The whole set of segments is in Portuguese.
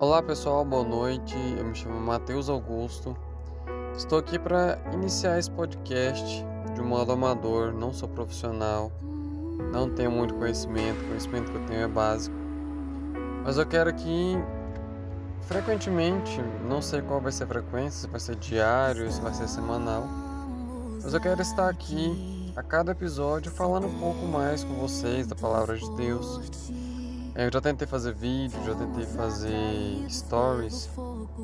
Olá pessoal, boa noite. Eu me chamo Matheus Augusto. Estou aqui para iniciar esse podcast de um modo amador, não sou profissional, não tenho muito conhecimento, o conhecimento que eu tenho é básico. Mas eu quero que frequentemente, não sei qual vai ser a frequência, se vai ser diário, se vai ser semanal, mas eu quero estar aqui a cada episódio falando um pouco mais com vocês da palavra de Deus eu já tentei fazer vídeo, já tentei fazer stories,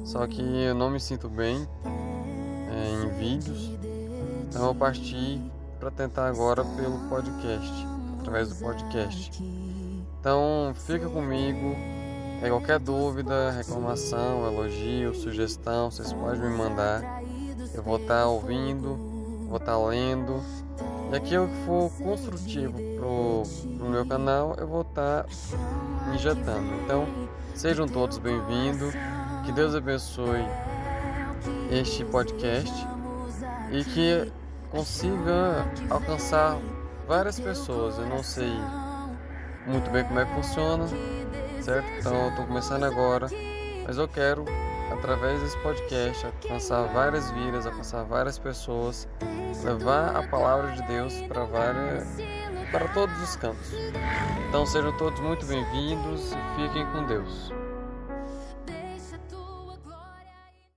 só que eu não me sinto bem é, em vídeos, então eu parti para tentar agora pelo podcast, através do podcast. Então fica comigo, é qualquer dúvida, reclamação, elogio, sugestão, vocês podem me mandar. Eu vou estar tá ouvindo, vou estar tá lendo e aquilo que for construtivo pro, pro meu canal, eu vou estar tá injetando. Então, sejam todos bem-vindos. Que Deus abençoe este podcast e que consiga alcançar várias pessoas. Eu não sei muito bem como é que funciona, certo? Então, eu estou começando agora, mas eu quero através desse podcast, alcançar várias vidas, alcançar várias pessoas, levar a palavra de Deus para várias para todos os cantos. Então sejam todos muito bem-vindos e fiquem com Deus.